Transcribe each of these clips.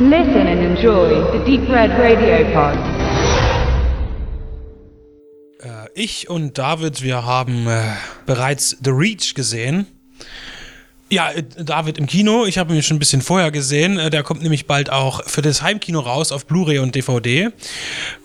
Listen and enjoy the Deep Red Radio Pod. Äh, ich und David, wir haben äh, bereits The Reach gesehen. Ja, äh, David im Kino. Ich habe ihn schon ein bisschen vorher gesehen. Äh, Der kommt nämlich bald auch für das Heimkino raus auf Blu-ray und DVD.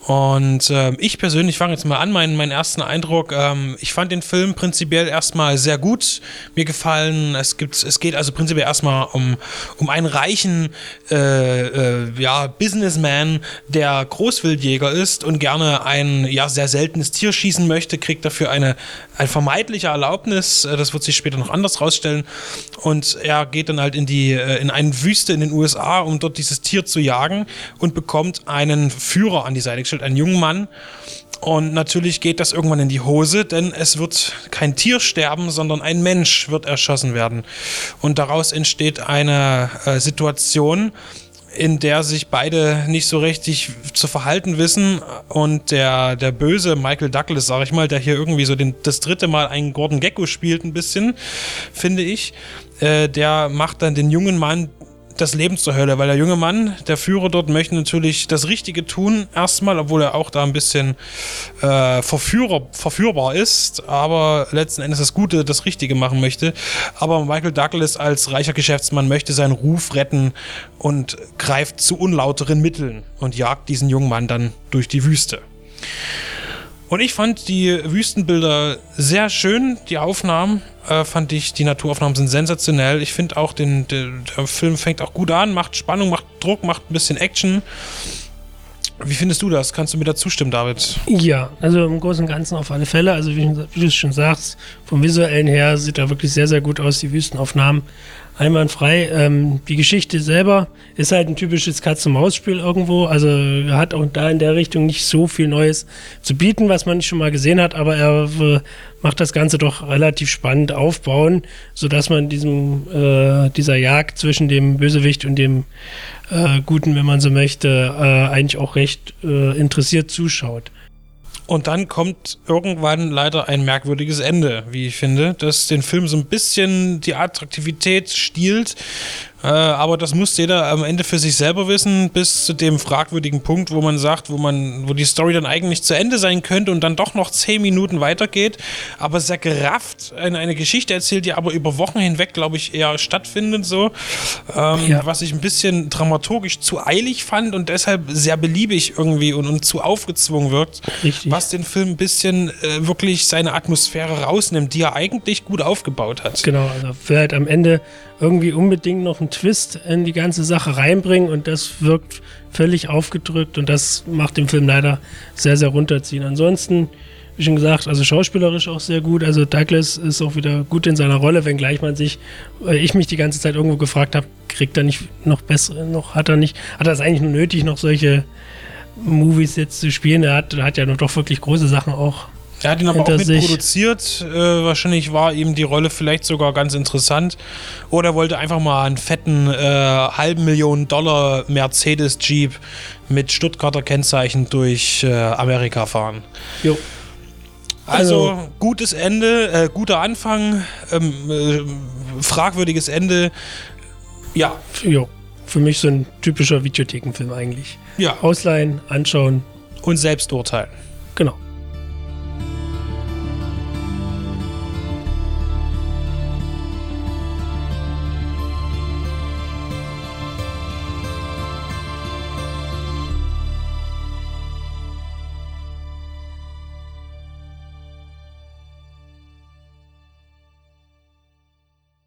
Und ähm, ich persönlich fange jetzt mal an, meinen, meinen ersten Eindruck. Ähm, ich fand den Film prinzipiell erstmal sehr gut. Mir gefallen, es gibt, es geht also prinzipiell erstmal um, um einen reichen äh, äh, ja, Businessman, der Großwildjäger ist und gerne ein ja, sehr seltenes Tier schießen möchte, kriegt dafür eine, eine vermeintliche Erlaubnis. Äh, Das wird sich später noch anders rausstellen. Und er geht dann halt in die, äh, in eine Wüste in den USA, um dort dieses Tier zu jagen und bekommt einen Führer an die Seite gestellt, einen jungen Mann. Und natürlich geht das irgendwann in die Hose, denn es wird kein Tier sterben, sondern ein Mensch wird erschossen werden. Und daraus entsteht eine äh, Situation, in der sich beide nicht so richtig zu verhalten wissen und der, der böse Michael Douglas, sag ich mal, der hier irgendwie so den, das dritte Mal einen Gordon Gecko spielt ein bisschen, finde ich, äh, der macht dann den jungen Mann das Leben zur Hölle, weil der junge Mann, der Führer dort, möchte natürlich das Richtige tun, erstmal, obwohl er auch da ein bisschen äh, Verführer, verführbar ist, aber letzten Endes das Gute, das Richtige machen möchte. Aber Michael Douglas als reicher Geschäftsmann möchte seinen Ruf retten und greift zu unlauteren Mitteln und jagt diesen jungen Mann dann durch die Wüste. Und ich fand die Wüstenbilder sehr schön, die Aufnahmen. Äh, fand ich, die Naturaufnahmen sind sensationell. Ich finde auch, den, der, der Film fängt auch gut an, macht Spannung, macht Druck, macht ein bisschen Action. Wie findest du das? Kannst du mir da zustimmen, David? Ja, also im Großen und Ganzen auf alle Fälle. Also wie, wie du es schon sagst, vom visuellen her sieht er wirklich sehr, sehr gut aus, die Wüstenaufnahmen. Einwandfrei. Ähm, die Geschichte selber ist halt ein typisches Katz-und-Maus-Spiel irgendwo. Also hat auch da in der Richtung nicht so viel Neues zu bieten, was man schon mal gesehen hat, aber er äh, macht das Ganze doch relativ spannend aufbauen, sodass man diesem, äh, dieser Jagd zwischen dem Bösewicht und dem äh, Guten, wenn man so möchte, äh, eigentlich auch recht äh, interessiert zuschaut. Und dann kommt irgendwann leider ein merkwürdiges Ende, wie ich finde, das den Film so ein bisschen die Attraktivität stiehlt. Äh, aber das muss jeder am Ende für sich selber wissen, bis zu dem fragwürdigen Punkt, wo man sagt, wo man, wo die Story dann eigentlich zu Ende sein könnte und dann doch noch zehn Minuten weitergeht, aber sehr gerafft eine, eine Geschichte erzählt, die aber über Wochen hinweg, glaube ich, eher stattfindet, so. Ähm, Ja. Was ich ein bisschen dramaturgisch zu eilig fand und deshalb sehr beliebig irgendwie und, und zu aufgezwungen wirkt. Richtig. Was den Film ein bisschen äh, wirklich seine Atmosphäre rausnimmt, die er eigentlich gut aufgebaut hat. Genau, also will halt am Ende irgendwie unbedingt noch einen Twist in die ganze Sache reinbringen und das wirkt völlig aufgedrückt und das macht den Film leider sehr, sehr runterziehen. Ansonsten, wie schon gesagt, also schauspielerisch auch sehr gut. Also Douglas ist auch wieder gut in seiner Rolle, wenngleich man sich, äh, ich mich die ganze Zeit irgendwo gefragt habe, kriegt er nicht noch bessere, noch hat er nicht, hat er es eigentlich nur nötig, noch solche Movies jetzt zu spielen? Er hat, er hat ja noch doch wirklich große Sachen auch Er hat ihn aber auch mitproduziert. Äh, wahrscheinlich war ihm die Rolle vielleicht sogar ganz interessant. Oder er wollte einfach mal einen fetten äh, halben Millionen Dollar Mercedes Jeep mit Stuttgarter Kennzeichen durch äh, Amerika fahren. Jo. Also, Also- gutes Ende, äh, guter Anfang, ähm, äh, fragwürdiges Ende. Ja, Jo. Für mich so ein typischer Videothekenfilm eigentlich. ja. Ausleihen, anschauen, Und selbst urteilen. genau.